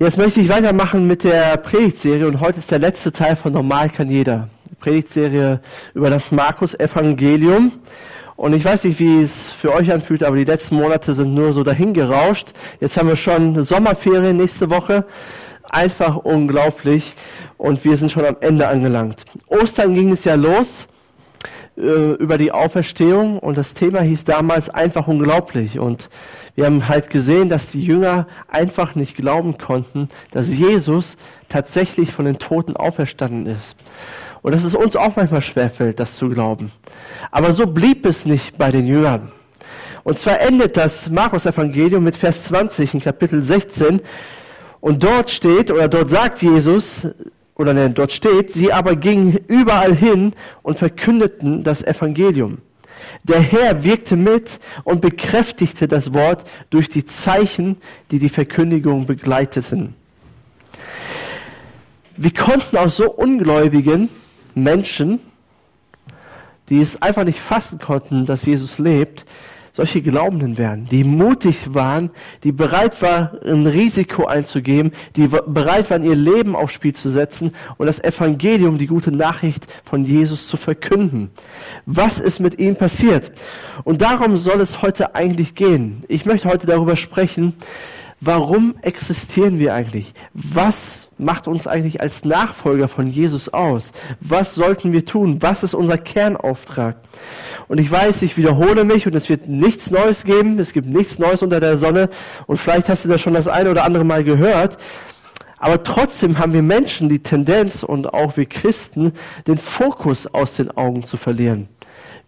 Jetzt möchte ich weitermachen mit der Predigtserie und heute ist der letzte Teil von Normal kann jeder. Predigtserie über das Markus-Evangelium. Und ich weiß nicht, wie es für euch anfühlt, aber die letzten Monate sind nur so dahingerauscht. Jetzt haben wir schon Sommerferien nächste Woche. Einfach unglaublich. Und wir sind schon am Ende angelangt. Ostern ging es ja los über die Auferstehung und das Thema hieß damals einfach unglaublich. Und wir haben halt gesehen, dass die Jünger einfach nicht glauben konnten, dass Jesus tatsächlich von den Toten auferstanden ist. Und dass es uns auch manchmal schwerfällt, das zu glauben. Aber so blieb es nicht bei den Jüngern. Und zwar endet das Markus-Evangelium mit Vers 20 in Kapitel 16. Und dort steht, oder dort sagt Jesus, oder ne, dort steht, sie aber gingen überall hin und verkündeten das Evangelium. Der Herr wirkte mit und bekräftigte das Wort durch die Zeichen, die die Verkündigung begleiteten. Wir konnten aus so ungläubigen Menschen, die es einfach nicht fassen konnten, dass Jesus lebt, solche Glaubenden werden, die mutig waren, die bereit waren, ein Risiko einzugeben, die bereit waren, ihr Leben aufs Spiel zu setzen und das Evangelium, die gute Nachricht von Jesus zu verkünden. Was ist mit ihnen passiert? Und darum soll es heute eigentlich gehen. Ich möchte heute darüber sprechen, warum existieren wir eigentlich? Was macht uns eigentlich als Nachfolger von Jesus aus? Was sollten wir tun? Was ist unser Kernauftrag? Und ich weiß, ich wiederhole mich und es wird nichts Neues geben. Es gibt nichts Neues unter der Sonne. Und vielleicht hast du das schon das eine oder andere Mal gehört. Aber trotzdem haben wir Menschen die Tendenz und auch wir Christen den Fokus aus den Augen zu verlieren.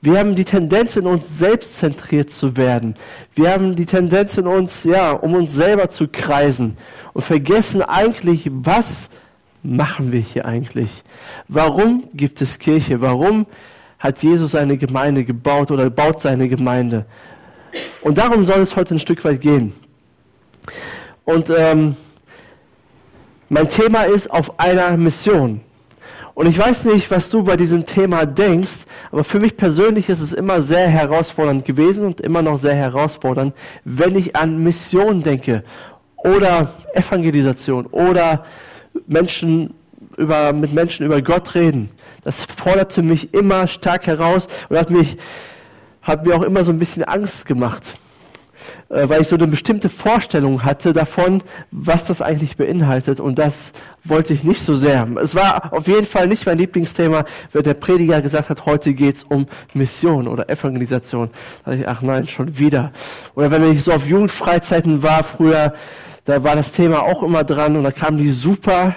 Wir haben die Tendenz in uns selbst zentriert zu werden. Wir haben die Tendenz in uns, ja, um uns selber zu kreisen und vergessen eigentlich, was machen wir hier eigentlich? Warum gibt es Kirche? Warum hat Jesus eine Gemeinde gebaut oder baut seine Gemeinde? Und darum soll es heute ein Stück weit gehen. Und ähm, mein Thema ist auf einer Mission. Und ich weiß nicht, was du bei diesem Thema denkst, aber für mich persönlich ist es immer sehr herausfordernd gewesen und immer noch sehr herausfordernd, wenn ich an Mission denke oder Evangelisation oder Menschen über, mit Menschen über Gott reden. Das forderte mich immer stark heraus und hat mich, hat mir auch immer so ein bisschen Angst gemacht. Äh, weil ich so eine bestimmte Vorstellung hatte davon, was das eigentlich beinhaltet. Und das wollte ich nicht so sehr. Es war auf jeden Fall nicht mein Lieblingsthema, wenn der Prediger gesagt hat, heute geht's um Mission oder Evangelisation. Da dachte ich, ach nein, schon wieder. Oder wenn ich so auf Jugendfreizeiten war früher, da war das Thema auch immer dran und da kamen die super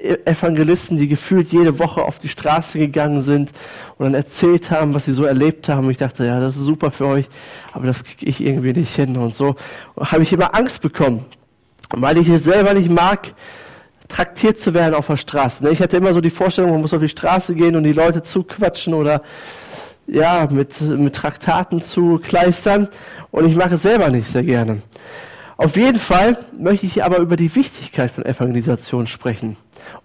Evangelisten, die gefühlt jede Woche auf die Straße gegangen sind und dann erzählt haben, was sie so erlebt haben. Und ich dachte, ja, das ist super für euch, aber das kriege ich irgendwie nicht hin. Und so habe ich immer Angst bekommen, weil ich es selber nicht mag, traktiert zu werden auf der Straße. Ne, ich hatte immer so die Vorstellung, man muss auf die Straße gehen und die Leute zuquatschen oder ja, mit, mit Traktaten zu kleistern. Und ich mache es selber nicht sehr gerne. Auf jeden Fall möchte ich aber über die Wichtigkeit von Evangelisation sprechen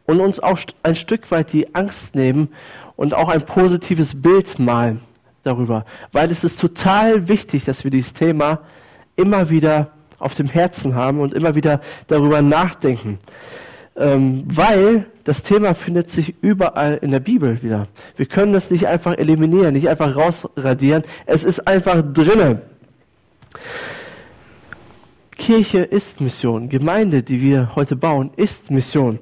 und uns auch ein Stück weit die Angst nehmen und auch ein positives Bild malen darüber. Weil es ist total wichtig, dass wir dieses Thema immer wieder auf dem Herzen haben und immer wieder darüber nachdenken. Ähm, weil das Thema findet sich überall in der Bibel wieder. Wir können das nicht einfach eliminieren, nicht einfach rausradieren. Es ist einfach drinnen. Kirche ist Mission. Gemeinde, die wir heute bauen, ist Mission.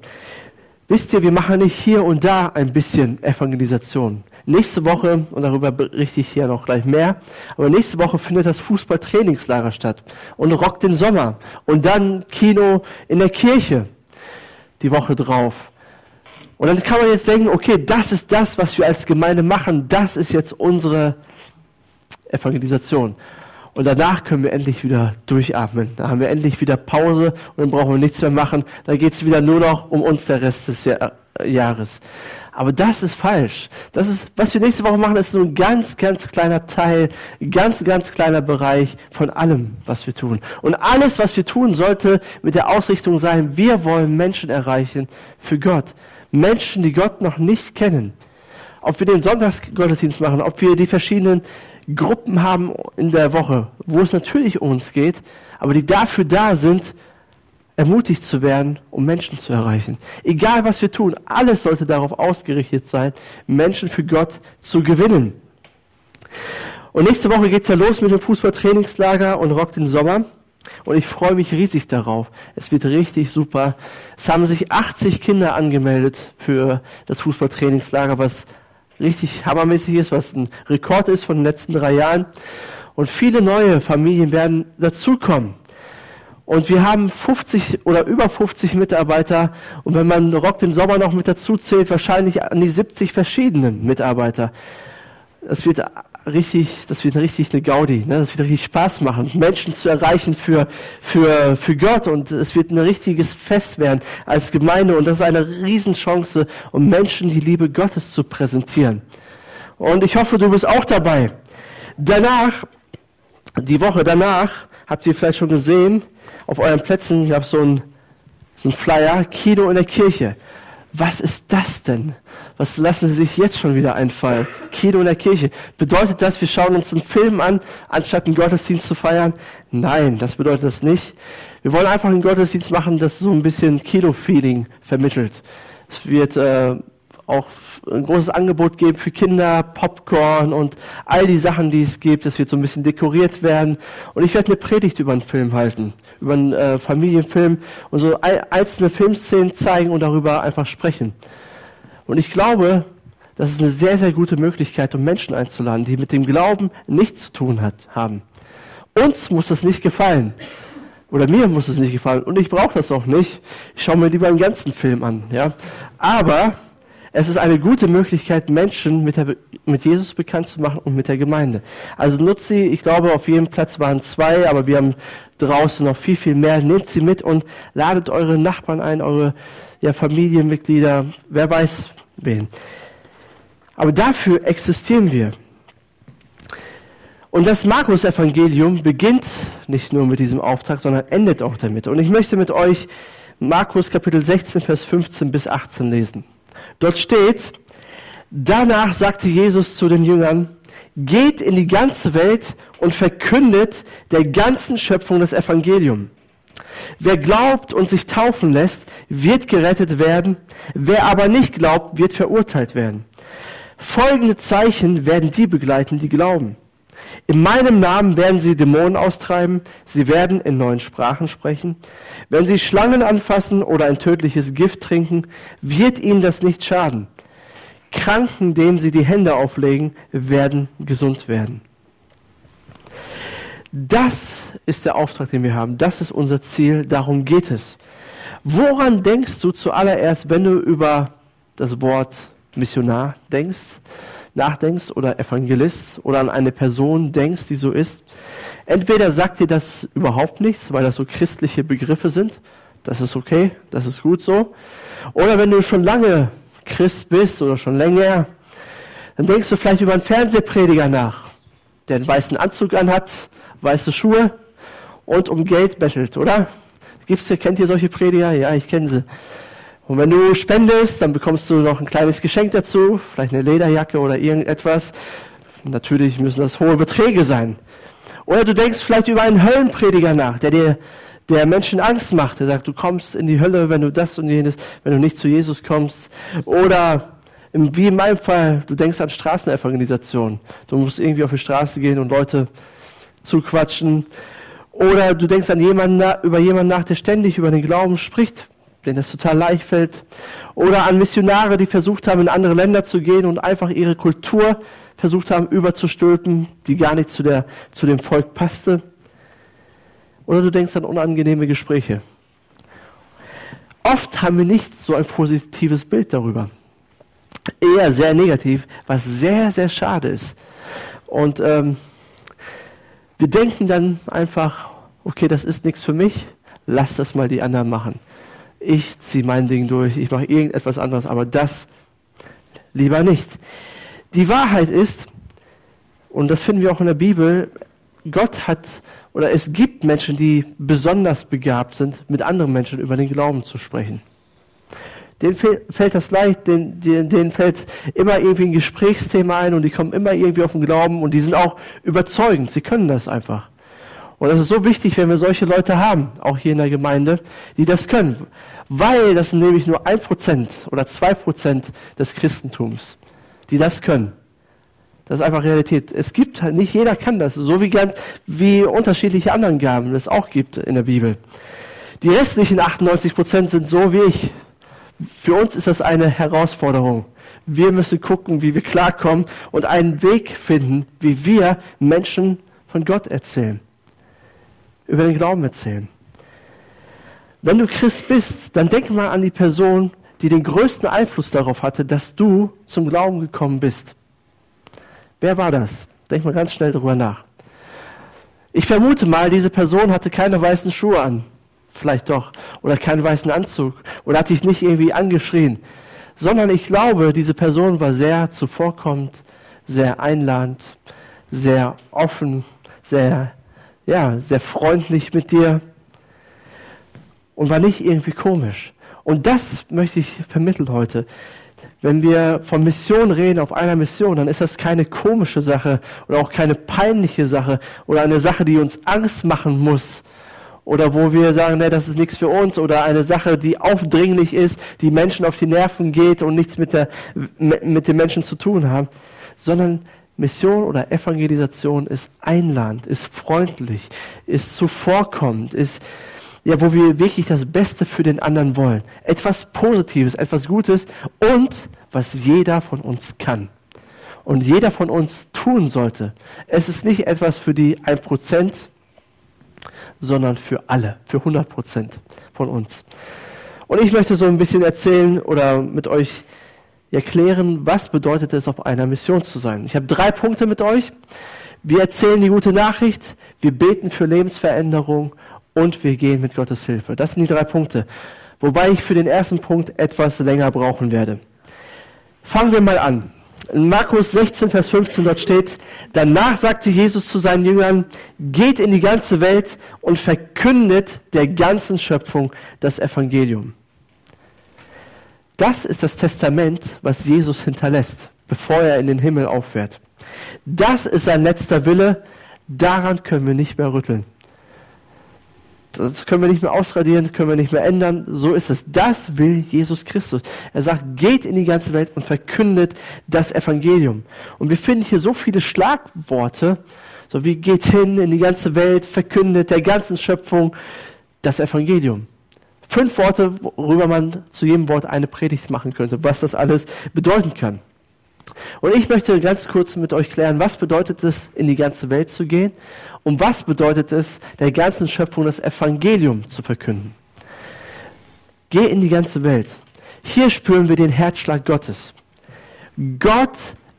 Wisst ihr, wir machen nicht hier und da ein bisschen Evangelisation. Nächste Woche, und darüber berichte ich hier noch gleich mehr, aber nächste Woche findet das Fußballtrainingslager statt und Rock den Sommer und dann Kino in der Kirche die Woche drauf. Und dann kann man jetzt denken, okay, das ist das, was wir als Gemeinde machen, das ist jetzt unsere Evangelisation. Und danach können wir endlich wieder durchatmen. Da haben wir endlich wieder Pause und dann brauchen wir nichts mehr machen. Da geht es wieder nur noch um uns der Rest des Jahr, äh, Jahres. Aber das ist falsch. Das ist, was wir nächste Woche machen, ist nur ein ganz, ganz kleiner Teil, ganz, ganz kleiner Bereich von allem, was wir tun. Und alles, was wir tun, sollte mit der Ausrichtung sein, wir wollen Menschen erreichen für Gott. Menschen, die Gott noch nicht kennen. Ob wir den Sonntagsgottesdienst machen, ob wir die verschiedenen Gruppen haben in der Woche, wo es natürlich um uns geht, aber die dafür da sind, ermutigt zu werden, um Menschen zu erreichen. Egal was wir tun, alles sollte darauf ausgerichtet sein, Menschen für Gott zu gewinnen. Und nächste Woche geht's ja los mit dem Fußballtrainingslager und Rock den Sommer. Und ich freue mich riesig darauf. Es wird richtig super. Es haben sich 80 Kinder angemeldet für das Fußballtrainingslager, was richtig hammermäßig ist, was ein Rekord ist von den letzten drei Jahren. Und viele neue Familien werden dazukommen. Und wir haben 50 oder über 50 Mitarbeiter. Und wenn man Rock den Sommer noch mit dazu zählt, wahrscheinlich an die 70 verschiedenen Mitarbeiter. Das wird richtig, das wird richtig eine Gaudi, ne? das wird richtig Spaß machen, Menschen zu erreichen für, für, für Gott und es wird ein richtiges Fest werden als Gemeinde und das ist eine Riesenchance, um Menschen die Liebe Gottes zu präsentieren. Und ich hoffe, du bist auch dabei. Danach, die Woche danach, habt ihr vielleicht schon gesehen, auf euren Plätzen gab es so ein, so ein Flyer, Kino in der Kirche. Was ist das denn? Was lassen Sie sich jetzt schon wieder einfallen? Kino in der Kirche. Bedeutet das, wir schauen uns einen Film an, anstatt einen Gottesdienst zu feiern? Nein, das bedeutet das nicht. Wir wollen einfach einen Gottesdienst machen, das so ein bisschen Kino-Feeling vermittelt. Es wird äh, auch ein großes Angebot geben für Kinder, Popcorn und all die Sachen, die es gibt. Es wird so ein bisschen dekoriert werden. Und ich werde eine Predigt über einen Film halten, über einen äh, Familienfilm und so einzelne Filmszenen zeigen und darüber einfach sprechen. Und ich glaube, das ist eine sehr, sehr gute Möglichkeit, um Menschen einzuladen, die mit dem Glauben nichts zu tun hat, haben. Uns muss das nicht gefallen. Oder mir muss es nicht gefallen. Und ich brauche das auch nicht. Ich schaue mir lieber einen ganzen Film an. Ja? Aber es ist eine gute Möglichkeit, Menschen mit, der, mit Jesus bekannt zu machen und mit der Gemeinde. Also nutzt sie, ich glaube, auf jedem Platz waren zwei, aber wir haben draußen noch viel, viel mehr. Nehmt sie mit und ladet eure Nachbarn ein, eure ja, Familienmitglieder, wer weiß wen. Aber dafür existieren wir. Und das Markus-Evangelium beginnt nicht nur mit diesem Auftrag, sondern endet auch damit. Und ich möchte mit euch Markus Kapitel 16, Vers 15 bis 18 lesen. Dort steht, danach sagte Jesus zu den Jüngern, geht in die ganze Welt und verkündet der ganzen Schöpfung das Evangelium. Wer glaubt und sich taufen lässt, wird gerettet werden. Wer aber nicht glaubt, wird verurteilt werden. Folgende Zeichen werden die begleiten, die glauben. In meinem Namen werden sie Dämonen austreiben, sie werden in neuen Sprachen sprechen. Wenn sie Schlangen anfassen oder ein tödliches Gift trinken, wird ihnen das nicht schaden. Kranken, denen sie die Hände auflegen, werden gesund werden. Das ist der Auftrag, den wir haben. Das ist unser Ziel. Darum geht es. Woran denkst du zuallererst, wenn du über das Wort Missionar denkst? Nachdenkst oder Evangelist oder an eine Person denkst, die so ist, entweder sagt dir das überhaupt nichts, weil das so christliche Begriffe sind, das ist okay, das ist gut so, oder wenn du schon lange Christ bist oder schon länger, dann denkst du vielleicht über einen Fernsehprediger nach, der einen weißen Anzug anhat, weiße Schuhe und um Geld bettelt, oder? Gibt's, kennt ihr solche Prediger? Ja, ich kenne sie. Und wenn du spendest, dann bekommst du noch ein kleines Geschenk dazu, vielleicht eine Lederjacke oder irgendetwas. Natürlich müssen das hohe Beträge sein. Oder du denkst vielleicht über einen Höllenprediger nach, der dir der Menschen Angst macht. Der sagt, du kommst in die Hölle, wenn du das und jenes, wenn du nicht zu Jesus kommst. Oder wie in meinem Fall, du denkst an Straßenevangelisation. Du musst irgendwie auf die Straße gehen und Leute zuquatschen. Oder du denkst an jemanden, über jemanden nach, der ständig über den Glauben spricht, denen es total leicht fällt. Oder an Missionare, die versucht haben, in andere Länder zu gehen und einfach ihre Kultur versucht haben überzustülpen, die gar nicht zu, der, zu dem Volk passte. Oder du denkst an unangenehme Gespräche. Oft haben wir nicht so ein positives Bild darüber. Eher sehr negativ, was sehr, sehr schade ist. Und ähm, wir denken dann einfach, okay, das ist nichts für mich, lass das mal die anderen machen ich ziehe mein Ding durch, ich mache irgendetwas anderes, aber das lieber nicht. Die Wahrheit ist, und das finden wir auch in der Bibel, Gott hat oder es gibt Menschen, die besonders begabt sind, mit anderen Menschen über den Glauben zu sprechen. Denen fällt das leicht, denen, denen fällt immer irgendwie ein Gesprächsthema ein und die kommen immer irgendwie auf den Glauben und die sind auch überzeugend, sie können das einfach. Und es ist so wichtig, wenn wir solche Leute haben, auch hier in der Gemeinde, die das können. Weil das nämlich nur ein Prozent oder zwei Prozent des Christentums, die das können. Das ist einfach Realität. Es gibt halt, nicht jeder kann das, so wie ganz, wie unterschiedliche anderen Gaben es auch gibt in der Bibel. Die restlichen 98 Prozent sind so wie ich. Für uns ist das eine Herausforderung. Wir müssen gucken, wie wir klarkommen und einen Weg finden, wie wir Menschen von Gott erzählen. Über den Glauben erzählen. Wenn du Christ bist, dann denk mal an die Person, die den größten Einfluss darauf hatte, dass du zum Glauben gekommen bist. Wer war das? Denk mal ganz schnell darüber nach. Ich vermute mal, diese Person hatte keine weißen Schuhe an. Vielleicht doch. Oder keinen weißen Anzug. Oder hat dich nicht irgendwie angeschrien. Sondern ich glaube, diese Person war sehr zuvorkommend, sehr einladend, sehr offen, sehr, ja, sehr freundlich mit dir. Und war nicht irgendwie komisch. Und das möchte ich vermitteln heute. Wenn wir von Mission reden auf einer Mission, dann ist das keine komische Sache oder auch keine peinliche Sache oder eine Sache, die uns Angst machen muss oder wo wir sagen, nee, das ist nichts für uns oder eine Sache, die aufdringlich ist, die Menschen auf die Nerven geht und nichts mit, der, mit den Menschen zu tun haben, sondern Mission oder Evangelisation ist einladend, ist freundlich, ist zuvorkommend, ist ja, wo wir wirklich das Beste für den anderen wollen. Etwas Positives, etwas Gutes und was jeder von uns kann. Und jeder von uns tun sollte. Es ist nicht etwas für die 1%, sondern für alle, für 100% von uns. Und ich möchte so ein bisschen erzählen oder mit euch erklären, was bedeutet es, auf einer Mission zu sein. Ich habe drei Punkte mit euch. Wir erzählen die gute Nachricht, wir beten für Lebensveränderung und wir gehen mit Gottes Hilfe. Das sind die drei Punkte. Wobei ich für den ersten Punkt etwas länger brauchen werde. Fangen wir mal an. In Markus 16, Vers 15 dort steht, danach sagte Jesus zu seinen Jüngern, geht in die ganze Welt und verkündet der ganzen Schöpfung das Evangelium. Das ist das Testament, was Jesus hinterlässt, bevor er in den Himmel auffährt. Das ist sein letzter Wille, daran können wir nicht mehr rütteln. Das können wir nicht mehr ausradieren, können wir nicht mehr ändern. So ist es. Das will Jesus Christus. Er sagt, geht in die ganze Welt und verkündet das Evangelium. Und wir finden hier so viele Schlagworte, so wie geht hin in die ganze Welt, verkündet der ganzen Schöpfung das Evangelium. Fünf Worte, worüber man zu jedem Wort eine Predigt machen könnte, was das alles bedeuten kann. Und ich möchte ganz kurz mit euch klären, was bedeutet es, in die ganze Welt zu gehen und was bedeutet es, der ganzen Schöpfung das Evangelium zu verkünden. Geh in die ganze Welt. Hier spüren wir den Herzschlag Gottes. Gott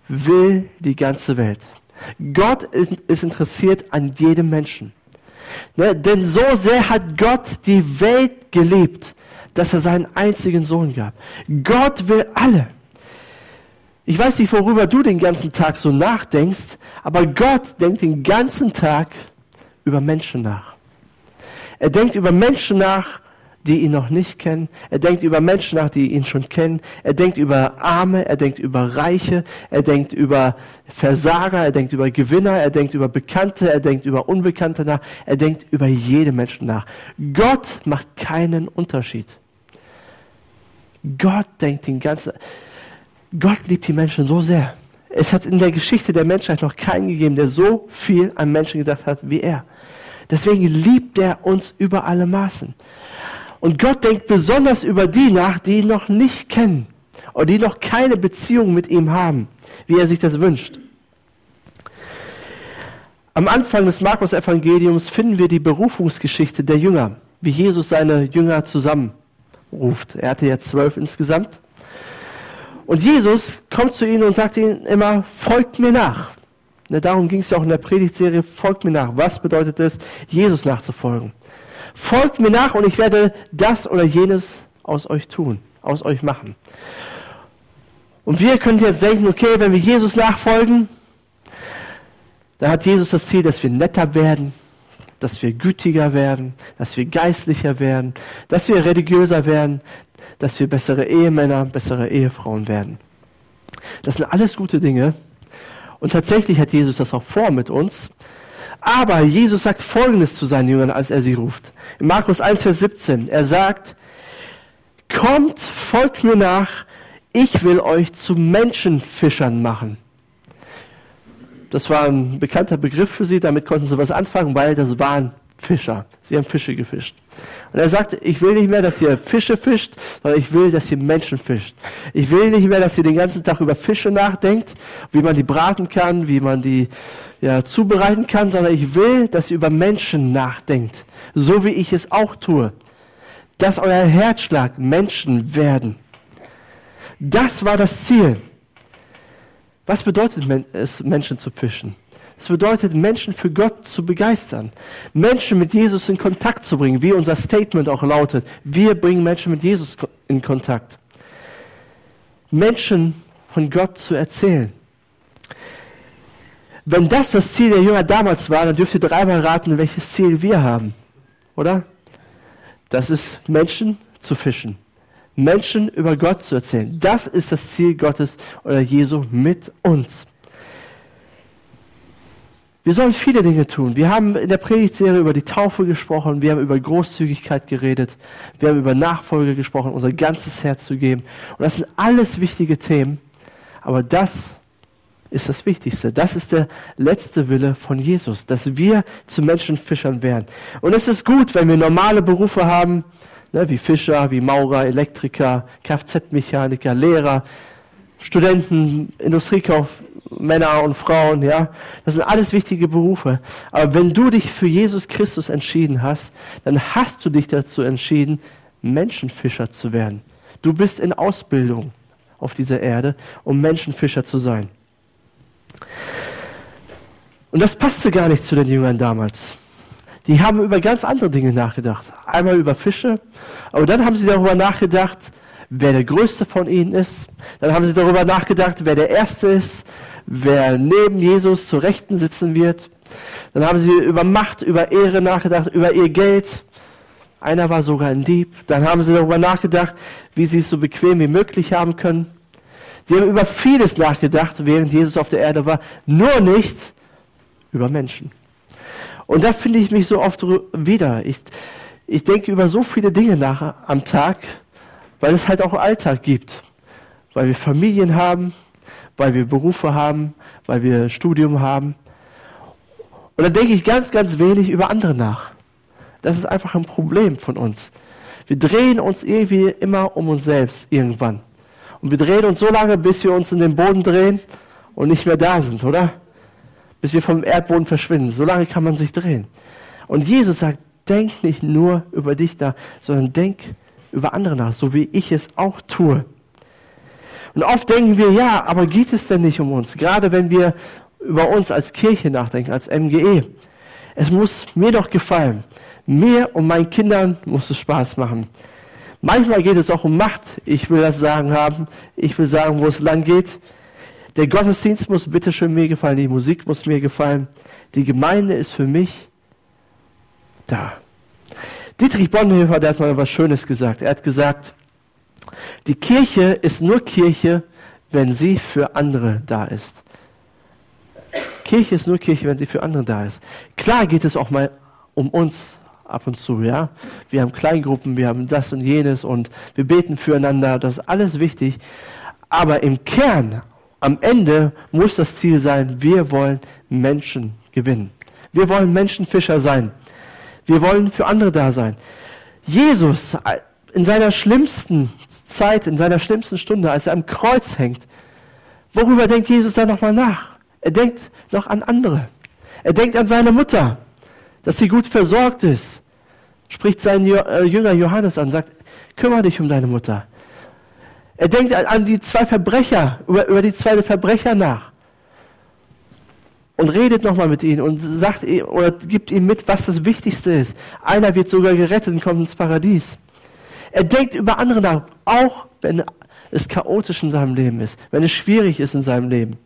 will die ganze Welt. Gott ist interessiert an jedem Menschen. Ne? Denn so sehr hat Gott die Welt geliebt, dass er seinen einzigen Sohn gab. Gott will alle. Ich weiß nicht, worüber du den ganzen Tag so nachdenkst, aber Gott denkt den ganzen Tag über Menschen nach. Er denkt über Menschen nach, die ihn noch nicht kennen. Er denkt über Menschen nach, die ihn schon kennen. Er denkt über Arme, er denkt über Reiche, er denkt über Versager, er denkt über Gewinner, er denkt über Bekannte, er denkt über Unbekannte nach. Er denkt über jede Menschen nach. Gott macht keinen Unterschied. Gott denkt den ganzen, Gott liebt die Menschen so sehr. Es hat in der Geschichte der Menschheit noch keinen gegeben, der so viel an Menschen gedacht hat wie er. Deswegen liebt er uns über alle Maßen. Und Gott denkt besonders über die nach, die ihn noch nicht kennen oder die noch keine Beziehung mit ihm haben, wie er sich das wünscht. Am Anfang des Markus-Evangeliums finden wir die Berufungsgeschichte der Jünger, wie Jesus seine Jünger zusammenruft. Er hatte ja zwölf insgesamt. Und Jesus kommt zu ihnen und sagt ihnen immer, folgt mir nach. Ne, darum ging es ja auch in der Predigtserie, folgt mir nach. Was bedeutet es, Jesus nachzufolgen? Folgt mir nach und ich werde das oder jenes aus euch tun, aus euch machen. Und wir können jetzt denken, okay, wenn wir Jesus nachfolgen, dann hat Jesus das Ziel, dass wir netter werden, dass wir gütiger werden, dass wir geistlicher werden, dass wir religiöser werden, dass wir bessere Ehemänner, bessere Ehefrauen werden. Das sind alles gute Dinge. Und tatsächlich hat Jesus das auch vor mit uns. Aber Jesus sagt Folgendes zu seinen Jüngern, als er sie ruft. In Markus 1, Vers 17. Er sagt, kommt, folgt mir nach, ich will euch zu Menschenfischern machen. Das war ein bekannter Begriff für sie, damit konnten sie was anfangen, weil das waren Fischer. Sie haben Fische gefischt. Und er sagt, ich will nicht mehr, dass ihr Fische fischt, sondern ich will, dass ihr Menschen fischt. Ich will nicht mehr, dass ihr den ganzen Tag über Fische nachdenkt, wie man die braten kann, wie man die ja, zubereiten kann, sondern ich will, dass ihr über Menschen nachdenkt, so wie ich es auch tue. Dass euer Herzschlag Menschen werden. Das war das Ziel. Was bedeutet es, Menschen zu fischen? Es bedeutet, Menschen für Gott zu begeistern, Menschen mit Jesus in Kontakt zu bringen, wie unser Statement auch lautet. Wir bringen Menschen mit Jesus in Kontakt. Menschen von Gott zu erzählen. Wenn das das Ziel der Jünger damals war, dann dürft ihr dreimal raten, welches Ziel wir haben. Oder? Das ist Menschen zu fischen. Menschen über Gott zu erzählen. Das ist das Ziel Gottes oder Jesu mit uns. Wir sollen viele Dinge tun. Wir haben in der Predigtserie über die Taufe gesprochen, wir haben über Großzügigkeit geredet, wir haben über Nachfolge gesprochen, unser ganzes Herz zu geben. Und das sind alles wichtige Themen, aber das ist das Wichtigste. Das ist der letzte Wille von Jesus, dass wir zu Menschenfischern werden. Und es ist gut, wenn wir normale Berufe haben, ne, wie Fischer, wie Maurer, Elektriker, Kfz-Mechaniker, Lehrer, Studenten, Industriekauf, Männer und Frauen, ja. Das sind alles wichtige Berufe. Aber wenn du dich für Jesus Christus entschieden hast, dann hast du dich dazu entschieden, Menschenfischer zu werden. Du bist in Ausbildung auf dieser Erde, um Menschenfischer zu sein. Und das passte gar nicht zu den Jüngern damals. Die haben über ganz andere Dinge nachgedacht. Einmal über Fische, aber dann haben sie darüber nachgedacht, wer der Größte von ihnen ist. Dann haben sie darüber nachgedacht, wer der Erste ist wer neben Jesus zur Rechten sitzen wird. Dann haben sie über Macht, über Ehre nachgedacht, über ihr Geld. Einer war sogar ein Dieb. Dann haben sie darüber nachgedacht, wie sie es so bequem wie möglich haben können. Sie haben über vieles nachgedacht, während Jesus auf der Erde war, nur nicht über Menschen. Und da finde ich mich so oft wieder. Ich, ich denke über so viele Dinge nach am Tag, weil es halt auch Alltag gibt. Weil wir Familien haben, weil wir Berufe haben, weil wir Studium haben. Und dann denke ich ganz, ganz wenig über andere nach. Das ist einfach ein Problem von uns. Wir drehen uns irgendwie immer um uns selbst irgendwann. Und wir drehen uns so lange, bis wir uns in den Boden drehen und nicht mehr da sind, oder? Bis wir vom Erdboden verschwinden. So lange kann man sich drehen. Und Jesus sagt, denk nicht nur über dich da, sondern denk über andere nach, so wie ich es auch tue. Und oft denken wir, ja, aber geht es denn nicht um uns? Gerade wenn wir über uns als Kirche nachdenken, als MGE. Es muss mir doch gefallen. Mir und meinen Kindern muss es Spaß machen. Manchmal geht es auch um Macht. Ich will das Sagen haben. Ich will sagen, wo es lang geht. Der Gottesdienst muss bitteschön mir gefallen. Die Musik muss mir gefallen. Die Gemeinde ist für mich da. Dietrich Bonhoeffer, der hat mal was Schönes gesagt. Er hat gesagt, die Kirche ist nur Kirche, wenn sie für andere da ist. Kirche ist nur Kirche, wenn sie für andere da ist. Klar geht es auch mal um uns ab und zu, ja. Wir haben Kleingruppen, wir haben das und jenes und wir beten füreinander, das ist alles wichtig. Aber im Kern, am Ende muss das Ziel sein, wir wollen Menschen gewinnen. Wir wollen Menschenfischer sein. Wir wollen für andere da sein. Jesus in seiner schlimmsten Zeit, in seiner schlimmsten Stunde, als er am Kreuz hängt, worüber denkt Jesus da nochmal nach? Er denkt noch an andere. Er denkt an seine Mutter, dass sie gut versorgt ist. Spricht seinen äh, Jünger Johannes an, sagt, kümmere dich um deine Mutter. Er denkt an die zwei Verbrecher, über, über die zwei Verbrecher nach. Und redet nochmal mit ihnen und sagt oder gibt ihnen mit, was das Wichtigste ist. Einer wird sogar gerettet und kommt ins Paradies. Er denkt über andere nach, auch wenn es chaotisch in seinem Leben ist, wenn es schwierig ist in seinem Leben.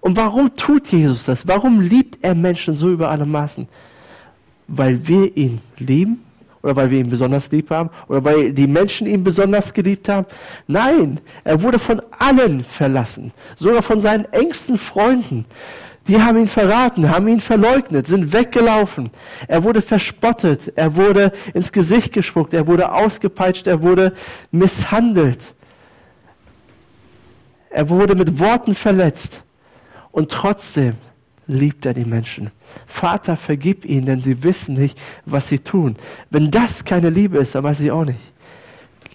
Und warum tut Jesus das? Warum liebt er Menschen so über alle Maßen? Weil wir ihn lieben oder weil wir ihn besonders lieb haben oder weil die Menschen ihn besonders geliebt haben? Nein, er wurde von allen verlassen, sogar von seinen engsten Freunden. Die haben ihn verraten, haben ihn verleugnet, sind weggelaufen. Er wurde verspottet, er wurde ins Gesicht gespuckt, er wurde ausgepeitscht, er wurde misshandelt. Er wurde mit Worten verletzt. Und trotzdem liebt er die Menschen. Vater, vergib ihnen, denn sie wissen nicht, was sie tun. Wenn das keine Liebe ist, dann weiß ich auch nicht.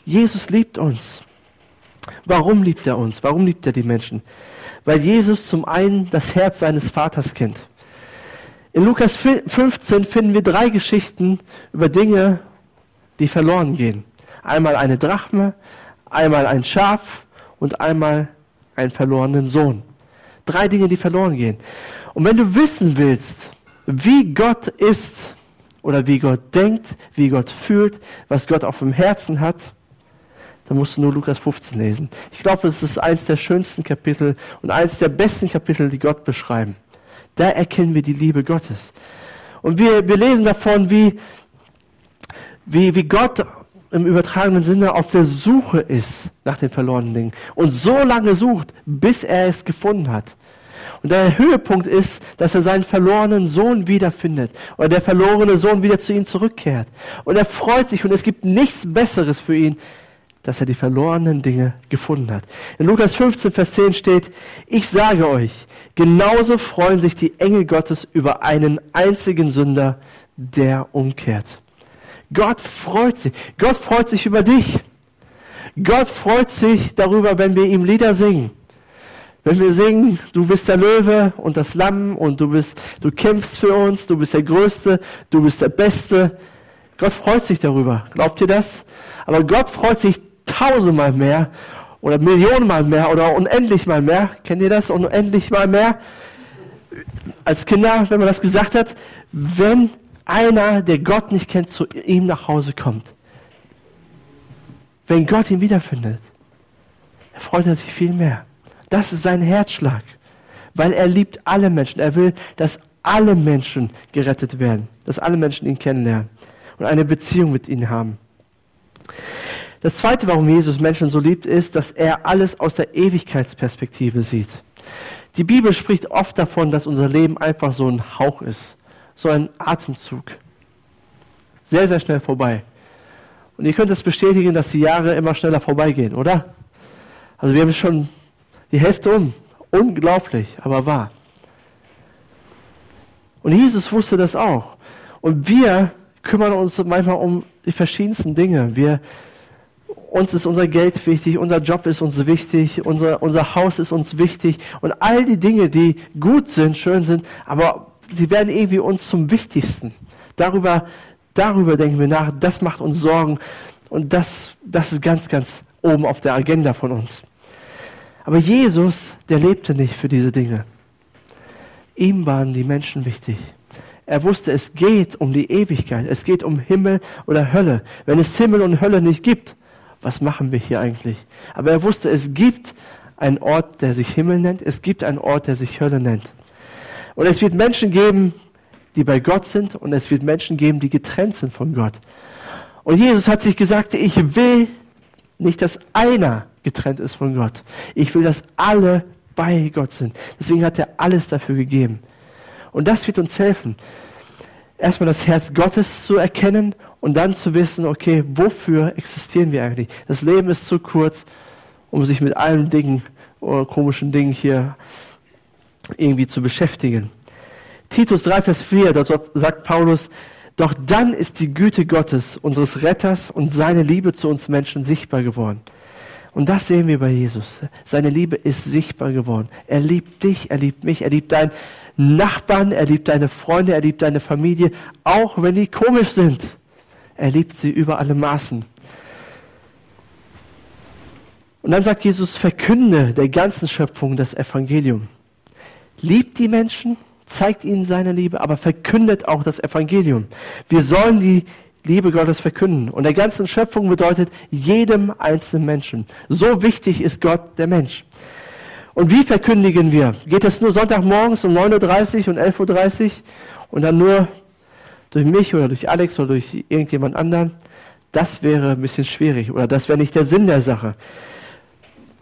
Jesus liebt uns. Warum liebt er uns? Warum liebt er die Menschen? Weil Jesus zum einen das Herz seines Vaters kennt. In Lukas 15 finden wir drei Geschichten über Dinge, die verloren gehen. Einmal eine Drachme, einmal ein Schaf und einmal einen verlorenen Sohn. Drei Dinge, die verloren gehen. Und wenn du wissen willst, wie Gott ist oder wie Gott denkt, wie Gott fühlt, was Gott auf dem Herzen hat, dann musst du nur Lukas 15 lesen. Ich glaube, es ist eines der schönsten Kapitel und eines der besten Kapitel, die Gott beschreiben. Da erkennen wir die Liebe Gottes. Und wir, wir lesen davon, wie, wie, wie Gott im übertragenen Sinne auf der Suche ist nach den verlorenen Dingen und so lange sucht, bis er es gefunden hat. Und der Höhepunkt ist, dass er seinen verlorenen Sohn wiederfindet oder der verlorene Sohn wieder zu ihm zurückkehrt. Und er freut sich und es gibt nichts Besseres für ihn, dass er die verlorenen Dinge gefunden hat. In Lukas 15, Vers 10 steht, ich sage euch, genauso freuen sich die Engel Gottes über einen einzigen Sünder, der umkehrt. Gott freut sich. Gott freut sich über dich. Gott freut sich darüber, wenn wir ihm Lieder singen. Wenn wir singen, du bist der Löwe und das Lamm und du bist, du kämpfst für uns, du bist der Größte, du bist der Beste. Gott freut sich darüber. Glaubt ihr das? Aber Gott freut sich tausendmal mehr oder Millionenmal mehr oder unendlich mal mehr. Kennt ihr das? Unendlich mal mehr. Als Kinder, wenn man das gesagt hat, wenn einer, der Gott nicht kennt, zu ihm nach Hause kommt. Wenn Gott ihn wiederfindet, freut er sich viel mehr. Das ist sein Herzschlag, weil er liebt alle Menschen. Er will, dass alle Menschen gerettet werden, dass alle Menschen ihn kennenlernen und eine Beziehung mit ihnen haben. Das Zweite, warum Jesus Menschen so liebt, ist, dass er alles aus der Ewigkeitsperspektive sieht. Die Bibel spricht oft davon, dass unser Leben einfach so ein Hauch ist, so ein Atemzug. Sehr, sehr schnell vorbei. Und ihr könnt es bestätigen, dass die Jahre immer schneller vorbeigehen, oder? Also wir haben schon die Hälfte um. Unglaublich, aber wahr. Und Jesus wusste das auch. Und wir kümmern uns manchmal um die verschiedensten Dinge. Wir, uns ist unser Geld wichtig, unser Job ist uns wichtig, unser, unser Haus ist uns wichtig und all die Dinge, die gut sind, schön sind, aber sie werden irgendwie uns zum Wichtigsten. Darüber, darüber denken wir nach, das macht uns Sorgen und das, das ist ganz, ganz oben auf der Agenda von uns. Aber Jesus, der lebte nicht für diese Dinge. Ihm waren die Menschen wichtig. Er wusste, es geht um die Ewigkeit. Es geht um Himmel oder Hölle. Wenn es Himmel und Hölle nicht gibt, was machen wir hier eigentlich? Aber er wusste, es gibt einen Ort, der sich Himmel nennt. Es gibt einen Ort, der sich Hölle nennt. Und es wird Menschen geben, die bei Gott sind. Und es wird Menschen geben, die getrennt sind von Gott. Und Jesus hat sich gesagt, ich will nicht, dass einer getrennt ist von Gott. Ich will, dass alle bei Gott sind. Deswegen hat er alles dafür gegeben. Und das wird uns helfen. Erstmal das Herz Gottes zu erkennen und dann zu wissen, okay, wofür existieren wir eigentlich? Das Leben ist zu kurz, um sich mit allen Dingen oder komischen Dingen hier irgendwie zu beschäftigen. Titus 3, Vers 4, dort sagt Paulus, doch dann ist die Güte Gottes, unseres Retters und seine Liebe zu uns Menschen sichtbar geworden. Und das sehen wir bei Jesus. Seine Liebe ist sichtbar geworden. Er liebt dich, er liebt mich, er liebt deinen Nachbarn, er liebt deine Freunde, er liebt deine Familie, auch wenn die komisch sind. Er liebt sie über alle Maßen. Und dann sagt Jesus, verkünde der ganzen Schöpfung das Evangelium. Liebt die Menschen, zeigt ihnen seine Liebe, aber verkündet auch das Evangelium. Wir sollen die Liebe Gottes verkünden. Und der ganzen Schöpfung bedeutet jedem einzelnen Menschen. So wichtig ist Gott, der Mensch. Und wie verkündigen wir? Geht es nur Sonntagmorgens um 9.30 Uhr und 11.30 Uhr und dann nur durch mich oder durch Alex oder durch irgendjemand anderen? Das wäre ein bisschen schwierig oder das wäre nicht der Sinn der Sache.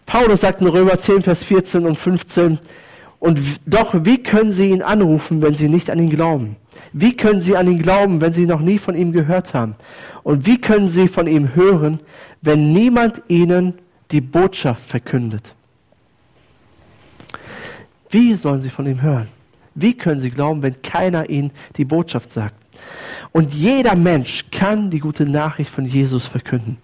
Paulus sagt in Römer 10, Vers 14 und 15, Und doch, wie können sie ihn anrufen, wenn sie nicht an ihn glauben? Wie können sie an ihn glauben, wenn sie noch nie von ihm gehört haben? Und wie können sie von ihm hören, wenn niemand ihnen die Botschaft verkündet? Wie sollen sie von ihm hören? Wie können sie glauben, wenn keiner ihnen die Botschaft sagt? Und jeder Mensch kann die gute Nachricht von Jesus verkünden.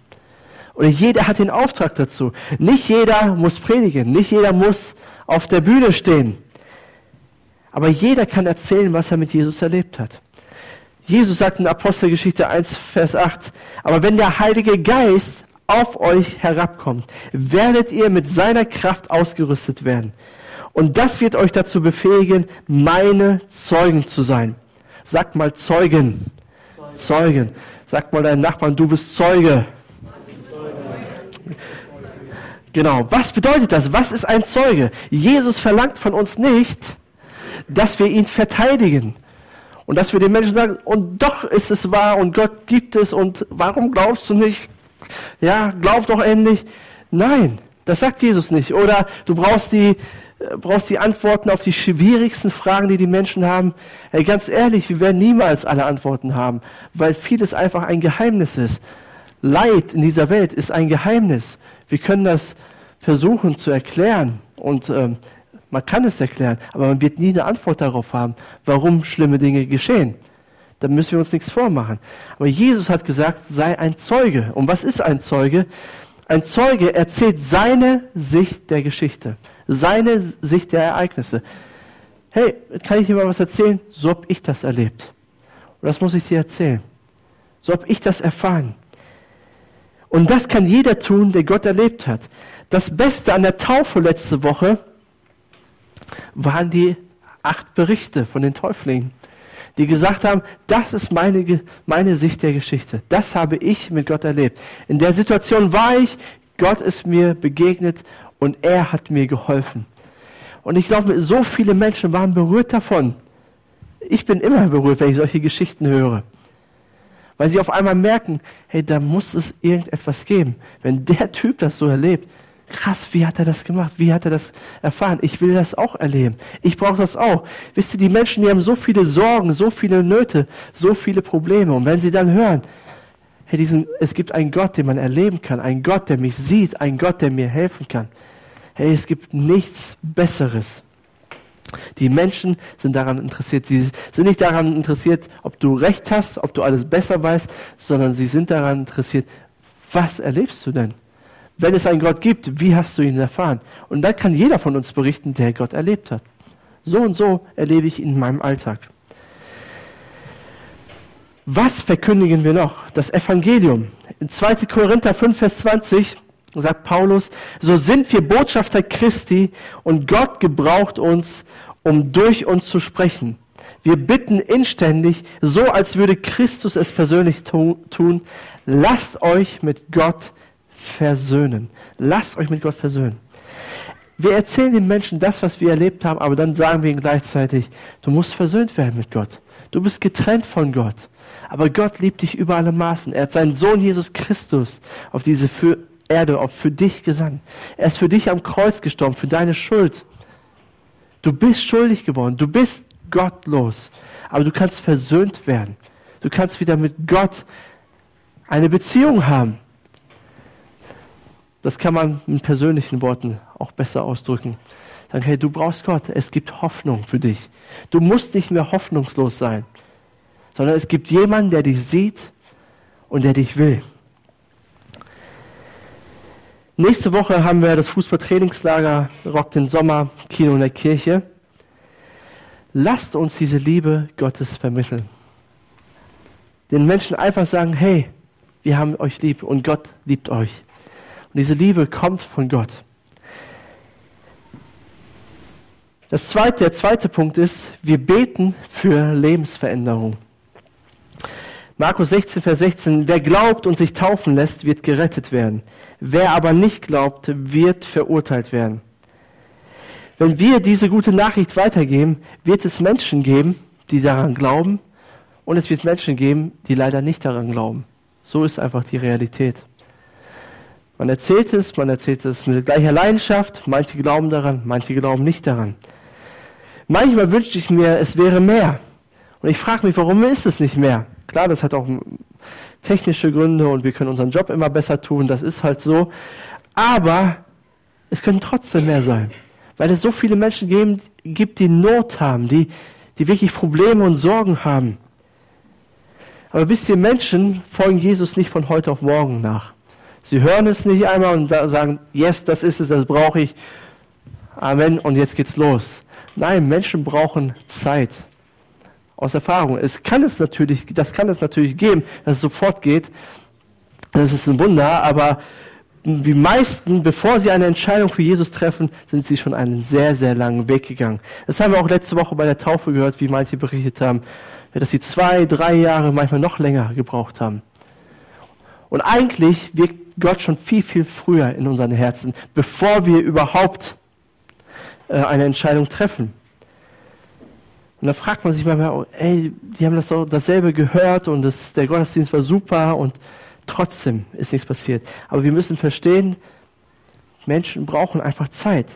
Und jeder hat den Auftrag dazu. Nicht jeder muss predigen, nicht jeder muss auf der Bühne stehen. Aber jeder kann erzählen, was er mit Jesus erlebt hat. Jesus sagt in Apostelgeschichte 1, Vers 8, aber wenn der Heilige Geist auf euch herabkommt, werdet ihr mit seiner Kraft ausgerüstet werden. Und das wird euch dazu befähigen, meine Zeugen zu sein. Sagt mal Zeugen. Zeugen. Zeugen. Sagt mal deinem Nachbarn, du bist Zeuge. Genau. Was bedeutet das? Was ist ein Zeuge? Jesus verlangt von uns nicht, dass wir ihn verteidigen. Und dass wir den Menschen sagen, und doch ist es wahr und Gott gibt es und warum glaubst du nicht? Ja, glaub doch endlich. Nein, das sagt Jesus nicht. Oder du brauchst die, brauchst die Antworten auf die schwierigsten Fragen, die die Menschen haben. Hey, ganz ehrlich, wir werden niemals alle Antworten haben, weil vieles einfach ein Geheimnis ist. Leid in dieser Welt ist ein Geheimnis. Wir können das versuchen zu erklären und ähm, man kann es erklären, aber man wird nie eine Antwort darauf haben, warum schlimme Dinge geschehen. Da müssen wir uns nichts vormachen. Aber Jesus hat gesagt, sei ein Zeuge. Und was ist ein Zeuge? Ein Zeuge erzählt seine Sicht der Geschichte, seine Sicht der Ereignisse. Hey, kann ich dir mal was erzählen? So habe ich das erlebt. Und das muss ich dir erzählen. So habe ich das erfahren. Und das kann jeder tun, der Gott erlebt hat. Das Beste an der Taufe letzte Woche waren die acht Berichte von den Täuflingen, die gesagt haben, das ist meine, meine Sicht der Geschichte. Das habe ich mit Gott erlebt. In der Situation war ich, Gott ist mir begegnet und er hat mir geholfen. Und ich glaube, so viele Menschen waren berührt davon. Ich bin immer berührt, wenn ich solche Geschichten höre. Weil sie auf einmal merken, hey, da muss es irgendetwas geben. Wenn der Typ das so erlebt, krass, wie hat er das gemacht? Wie hat er das erfahren? Ich will das auch erleben. Ich brauche das auch. Wisst ihr, die Menschen, die haben so viele Sorgen, so viele Nöte, so viele Probleme. Und wenn sie dann hören, hey, diesen, es gibt einen Gott, den man erleben kann, einen Gott, der mich sieht, einen Gott, der mir helfen kann. Hey, es gibt nichts Besseres. Die Menschen sind daran interessiert. Sie sind nicht daran interessiert, ob du recht hast, ob du alles besser weißt, sondern sie sind daran interessiert, was erlebst du denn? Wenn es einen Gott gibt, wie hast du ihn erfahren? Und da kann jeder von uns berichten, der Gott erlebt hat. So und so erlebe ich ihn in meinem Alltag. Was verkündigen wir noch? Das Evangelium. In 2. Korinther 5, Vers 20 sagt Paulus, so sind wir Botschafter Christi und Gott gebraucht uns, um durch uns zu sprechen. Wir bitten inständig, so als würde Christus es persönlich tun, lasst euch mit Gott versöhnen. Lasst euch mit Gott versöhnen. Wir erzählen den Menschen das, was wir erlebt haben, aber dann sagen wir ihnen gleichzeitig, du musst versöhnt werden mit Gott. Du bist getrennt von Gott. Aber Gott liebt dich über alle Maßen. Er hat seinen Sohn Jesus Christus auf diese Erde auch für dich gesandt. Er ist für dich am Kreuz gestorben, für deine Schuld. Du bist schuldig geworden, du bist gottlos, aber du kannst versöhnt werden. Du kannst wieder mit Gott eine Beziehung haben. Das kann man in persönlichen Worten auch besser ausdrücken. Sagen, hey, du brauchst Gott, es gibt Hoffnung für dich. Du musst nicht mehr hoffnungslos sein, sondern es gibt jemanden, der dich sieht und der dich will. Nächste Woche haben wir das Fußballtrainingslager Rock den Sommer, Kino in der Kirche. Lasst uns diese Liebe Gottes vermitteln. Den Menschen einfach sagen, hey, wir haben euch lieb und Gott liebt euch. Und diese Liebe kommt von Gott. Das zweite, der zweite Punkt ist, wir beten für Lebensveränderung. Markus 16, Vers 16, wer glaubt und sich taufen lässt, wird gerettet werden. Wer aber nicht glaubt, wird verurteilt werden. Wenn wir diese gute Nachricht weitergeben, wird es Menschen geben, die daran glauben, und es wird Menschen geben, die leider nicht daran glauben. So ist einfach die Realität. Man erzählt es, man erzählt es mit gleicher Leidenschaft, manche glauben daran, manche glauben nicht daran. Manchmal wünschte ich mir, es wäre mehr. Und ich frage mich, warum ist es nicht mehr? Klar, das hat auch technische Gründe und wir können unseren Job immer besser tun, das ist halt so. Aber es können trotzdem mehr sein, weil es so viele Menschen geben, gibt, die Not haben, die, die wirklich Probleme und Sorgen haben. Aber wisst ihr, Menschen folgen Jesus nicht von heute auf morgen nach. Sie hören es nicht einmal und sagen, yes, das ist es, das brauche ich. Amen, und jetzt geht's los. Nein, Menschen brauchen Zeit. Aus Erfahrung. Es kann es natürlich, das kann es natürlich geben, dass es sofort geht. Das ist ein Wunder, aber die meisten, bevor sie eine Entscheidung für Jesus treffen, sind sie schon einen sehr, sehr langen Weg gegangen. Das haben wir auch letzte Woche bei der Taufe gehört, wie manche berichtet haben, dass sie zwei, drei Jahre, manchmal noch länger gebraucht haben. Und eigentlich wirkt Gott schon viel, viel früher in unseren Herzen, bevor wir überhaupt äh, eine Entscheidung treffen. Und da fragt man sich manchmal, oh, ey, die haben das doch dasselbe gehört und das, der Gottesdienst war super und trotzdem ist nichts passiert. Aber wir müssen verstehen, Menschen brauchen einfach Zeit.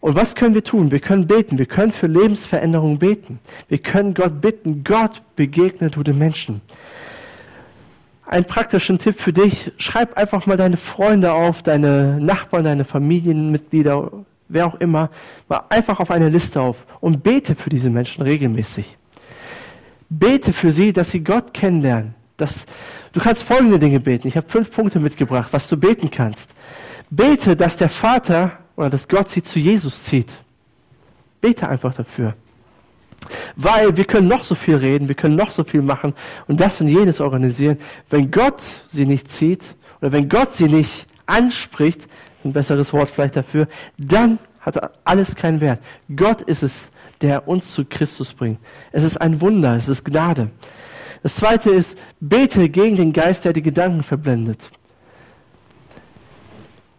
Und was können wir tun? Wir können beten. Wir können für Lebensveränderung beten. Wir können Gott bitten. Gott begegne du den Menschen. Ein praktischen Tipp für dich. Schreib einfach mal deine Freunde auf, deine Nachbarn, deine Familienmitglieder, wer auch immer, mal einfach auf eine Liste auf und bete für diese Menschen regelmäßig. Bete für sie, dass sie Gott kennenlernen. Dass, du kannst folgende Dinge beten. Ich habe fünf Punkte mitgebracht, was du beten kannst. Bete, dass der Vater oder dass Gott sie zu Jesus zieht. Bete einfach dafür. Weil wir können noch so viel reden, wir können noch so viel machen und das und jenes organisieren. Wenn Gott sie nicht zieht oder wenn Gott sie nicht anspricht, ein besseres Wort vielleicht dafür, dann hat alles keinen Wert. Gott ist es, der uns zu Christus bringt. Es ist ein Wunder, es ist Gnade. Das zweite ist, bete gegen den Geist, der die Gedanken verblendet.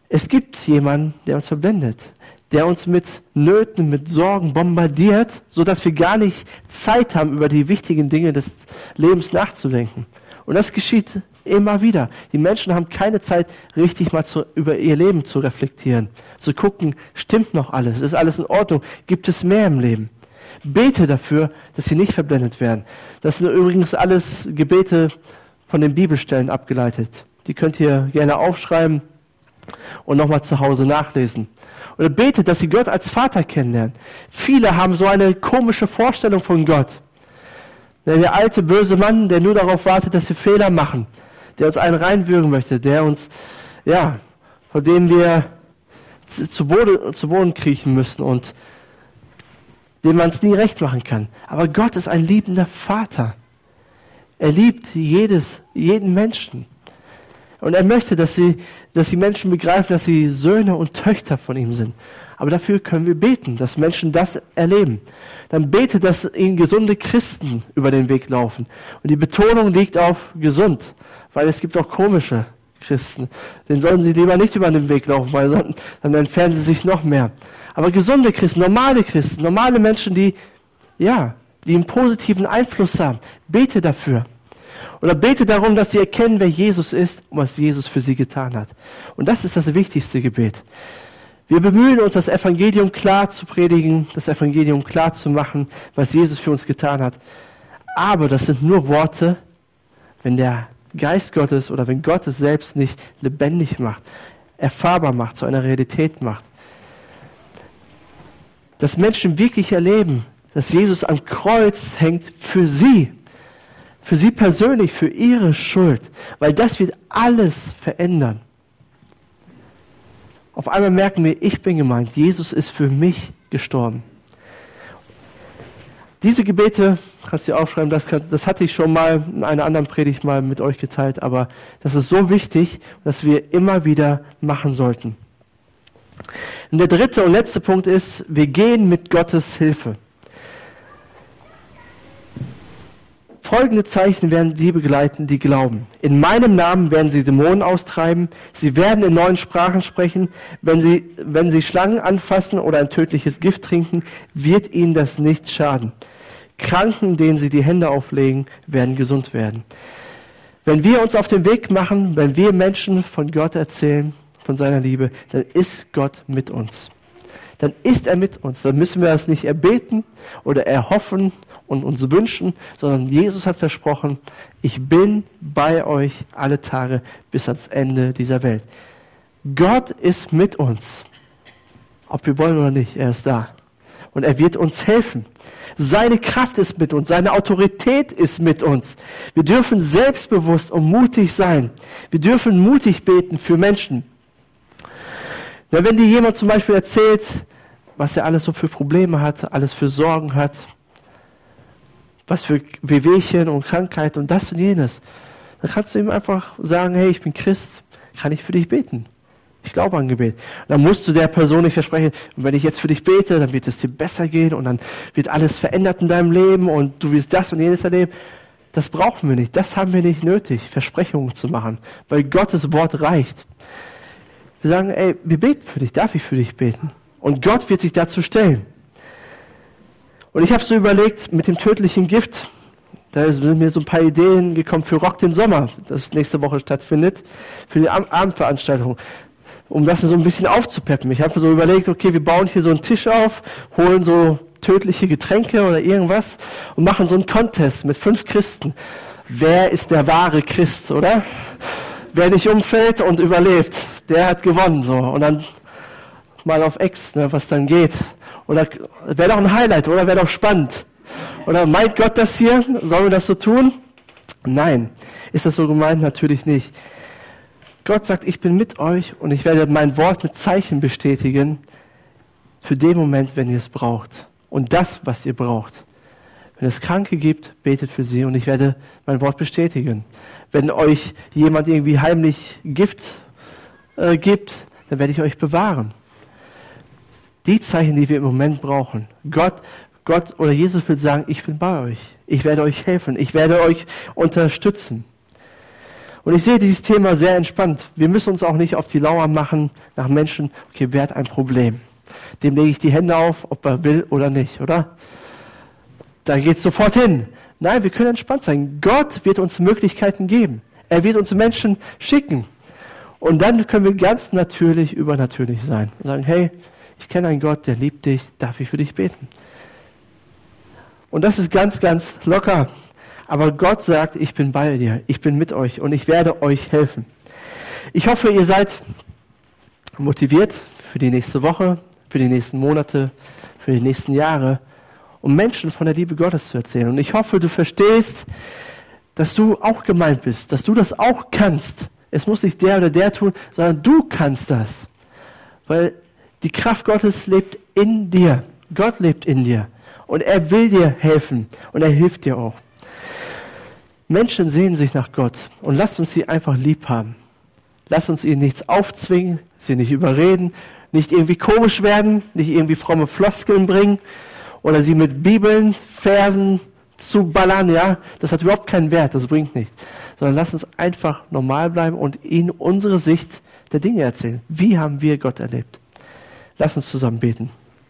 Es gibt jemanden, der uns verblendet, der uns mit Nöten, mit Sorgen bombardiert, sodass wir gar nicht Zeit haben, über die wichtigen Dinge des Lebens nachzudenken. Und das geschieht Immer wieder. Die Menschen haben keine Zeit, richtig mal zu, über ihr Leben zu reflektieren, zu gucken, stimmt noch alles, ist alles in Ordnung, gibt es mehr im Leben. Bete dafür, dass sie nicht verblendet werden. Das sind übrigens alles Gebete von den Bibelstellen abgeleitet. Die könnt ihr gerne aufschreiben und nochmal zu Hause nachlesen. Oder betet, dass sie Gott als Vater kennenlernen. Viele haben so eine komische Vorstellung von Gott. Der alte böse Mann, der nur darauf wartet, dass wir Fehler machen der uns einen reinwürgen möchte, der uns, ja, vor dem wir zu Boden, zu Boden kriechen müssen und dem man es nie recht machen kann. Aber Gott ist ein liebender Vater. Er liebt jedes, jeden Menschen. Und er möchte, dass, sie, dass die Menschen begreifen, dass sie Söhne und Töchter von ihm sind. Aber dafür können wir beten, dass Menschen das erleben. Dann bete, dass ihnen gesunde Christen über den Weg laufen. Und die Betonung liegt auf gesund weil es gibt auch komische Christen. Den sollen sie lieber nicht über den Weg laufen, weil dann, dann entfernen sie sich noch mehr. Aber gesunde Christen, normale Christen, normale Menschen, die, ja, die einen positiven Einfluss haben, bete dafür. Oder bete darum, dass sie erkennen, wer Jesus ist und was Jesus für sie getan hat. Und das ist das wichtigste Gebet. Wir bemühen uns, das Evangelium klar zu predigen, das Evangelium klar zu machen, was Jesus für uns getan hat. Aber das sind nur Worte, wenn der Geist Gottes oder wenn Gott es selbst nicht lebendig macht, erfahrbar macht, zu einer Realität macht. Dass Menschen wirklich erleben, dass Jesus am Kreuz hängt für sie, für sie persönlich, für ihre Schuld, weil das wird alles verändern. Auf einmal merken wir, ich bin gemeint, Jesus ist für mich gestorben. Diese Gebete, kannst du aufschreiben, das, das hatte ich schon mal in einer anderen Predigt mal mit euch geteilt, aber das ist so wichtig, dass wir immer wieder machen sollten. Und der dritte und letzte Punkt ist, wir gehen mit Gottes Hilfe. Folgende Zeichen werden die begleiten, die glauben. In meinem Namen werden sie Dämonen austreiben. Sie werden in neuen Sprachen sprechen. Wenn sie, wenn sie Schlangen anfassen oder ein tödliches Gift trinken, wird ihnen das nicht schaden. Kranken, denen sie die Hände auflegen, werden gesund werden. Wenn wir uns auf den Weg machen, wenn wir Menschen von Gott erzählen, von seiner Liebe, dann ist Gott mit uns. dann ist er mit uns. Dann müssen wir das nicht erbeten oder erhoffen und uns wünschen, sondern Jesus hat versprochen, ich bin bei euch alle Tage bis ans Ende dieser Welt. Gott ist mit uns. Ob wir wollen oder nicht, er ist da. Und er wird uns helfen. Seine Kraft ist mit uns, seine Autorität ist mit uns. Wir dürfen selbstbewusst und mutig sein. Wir dürfen mutig beten für Menschen. Ja, wenn dir jemand zum Beispiel erzählt, was er alles so für Probleme hat, alles für Sorgen hat, was für Wehwehchen und Krankheiten und das und jenes, dann kannst du ihm einfach sagen, hey, ich bin Christ, kann ich für dich beten? Ich glaube an Gebet. Und dann musst du der Person nicht versprechen, und wenn ich jetzt für dich bete, dann wird es dir besser gehen und dann wird alles verändert in deinem Leben und du wirst das und jenes erleben. Das brauchen wir nicht. Das haben wir nicht nötig, Versprechungen zu machen, weil Gottes Wort reicht. Wir sagen, ey, wir beten für dich, darf ich für dich beten? Und Gott wird sich dazu stellen. Und ich habe so überlegt, mit dem tödlichen Gift, da sind mir so ein paar Ideen gekommen für Rock den Sommer, das nächste Woche stattfindet, für die Abendveranstaltung um das so ein bisschen aufzupeppen. Ich habe so überlegt, okay, wir bauen hier so einen Tisch auf, holen so tödliche Getränke oder irgendwas und machen so einen Contest mit fünf Christen. Wer ist der wahre Christ, oder? Wer nicht umfällt und überlebt, der hat gewonnen, so. Und dann mal auf Ex, ne, was dann geht. Oder wäre doch ein Highlight, oder wäre doch spannend. Oder meint Gott das hier? Sollen wir das so tun? Nein. Ist das so gemeint? Natürlich nicht. Gott sagt, ich bin mit euch und ich werde mein Wort mit Zeichen bestätigen für den Moment, wenn ihr es braucht. Und das, was ihr braucht. Wenn es Kranke gibt, betet für sie und ich werde mein Wort bestätigen. Wenn euch jemand irgendwie heimlich Gift äh, gibt, dann werde ich euch bewahren. Die Zeichen, die wir im Moment brauchen. Gott, Gott oder Jesus will sagen, ich bin bei euch. Ich werde euch helfen. Ich werde euch unterstützen. Und ich sehe dieses Thema sehr entspannt. Wir müssen uns auch nicht auf die Lauer machen nach Menschen, okay, wer hat ein Problem? Dem lege ich die Hände auf, ob er will oder nicht, oder? Da geht es sofort hin. Nein, wir können entspannt sein. Gott wird uns Möglichkeiten geben. Er wird uns Menschen schicken. Und dann können wir ganz natürlich übernatürlich sein und sagen, hey, ich kenne einen Gott, der liebt dich, darf ich für dich beten? Und das ist ganz, ganz locker. Aber Gott sagt, ich bin bei dir, ich bin mit euch und ich werde euch helfen. Ich hoffe, ihr seid motiviert für die nächste Woche, für die nächsten Monate, für die nächsten Jahre, um Menschen von der Liebe Gottes zu erzählen. Und ich hoffe, du verstehst, dass du auch gemeint bist, dass du das auch kannst. Es muss nicht der oder der tun, sondern du kannst das. Weil die Kraft Gottes lebt in dir. Gott lebt in dir. Und er will dir helfen. Und er hilft dir auch. Menschen sehen sich nach Gott und lasst uns sie einfach lieb haben. Lasst uns ihnen nichts aufzwingen, sie nicht überreden, nicht irgendwie komisch werden, nicht irgendwie fromme Floskeln bringen oder sie mit Bibeln, Versen zu ballern, ja, das hat überhaupt keinen Wert, das bringt nichts. Sondern lasst uns einfach normal bleiben und ihnen unsere Sicht der Dinge erzählen. Wie haben wir Gott erlebt? Lasst uns zusammen beten.